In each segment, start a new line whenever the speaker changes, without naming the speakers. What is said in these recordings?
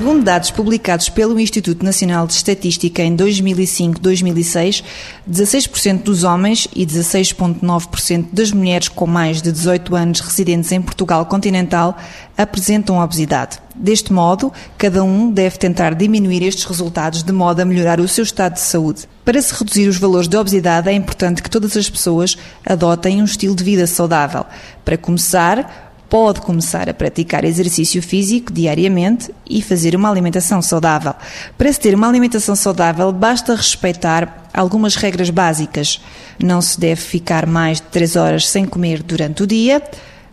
Segundo dados publicados pelo Instituto Nacional de Estatística em 2005-2006, 16% dos homens e 16,9% das mulheres com mais de 18 anos residentes em Portugal continental apresentam obesidade. Deste modo, cada um deve tentar diminuir estes resultados de modo a melhorar o seu estado de saúde. Para se reduzir os valores de obesidade, é importante que todas as pessoas adotem um estilo de vida saudável. Para começar, pode começar a praticar exercício físico diariamente e fazer uma alimentação saudável. Para se ter uma alimentação saudável, basta respeitar algumas regras básicas. Não se deve ficar mais de 3 horas sem comer durante o dia,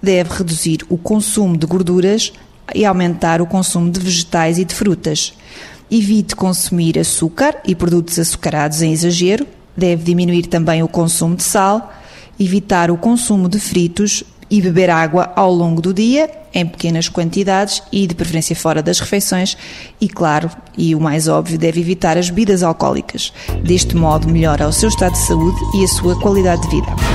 deve reduzir o consumo de gorduras e aumentar o consumo de vegetais e de frutas. Evite consumir açúcar e produtos açucarados em exagero, deve diminuir também o consumo de sal, evitar o consumo de fritos, e beber água ao longo do dia, em pequenas quantidades e de preferência fora das refeições. E, claro, e o mais óbvio, deve evitar as bebidas alcoólicas. Deste modo, melhora o seu estado de saúde e a sua qualidade de vida.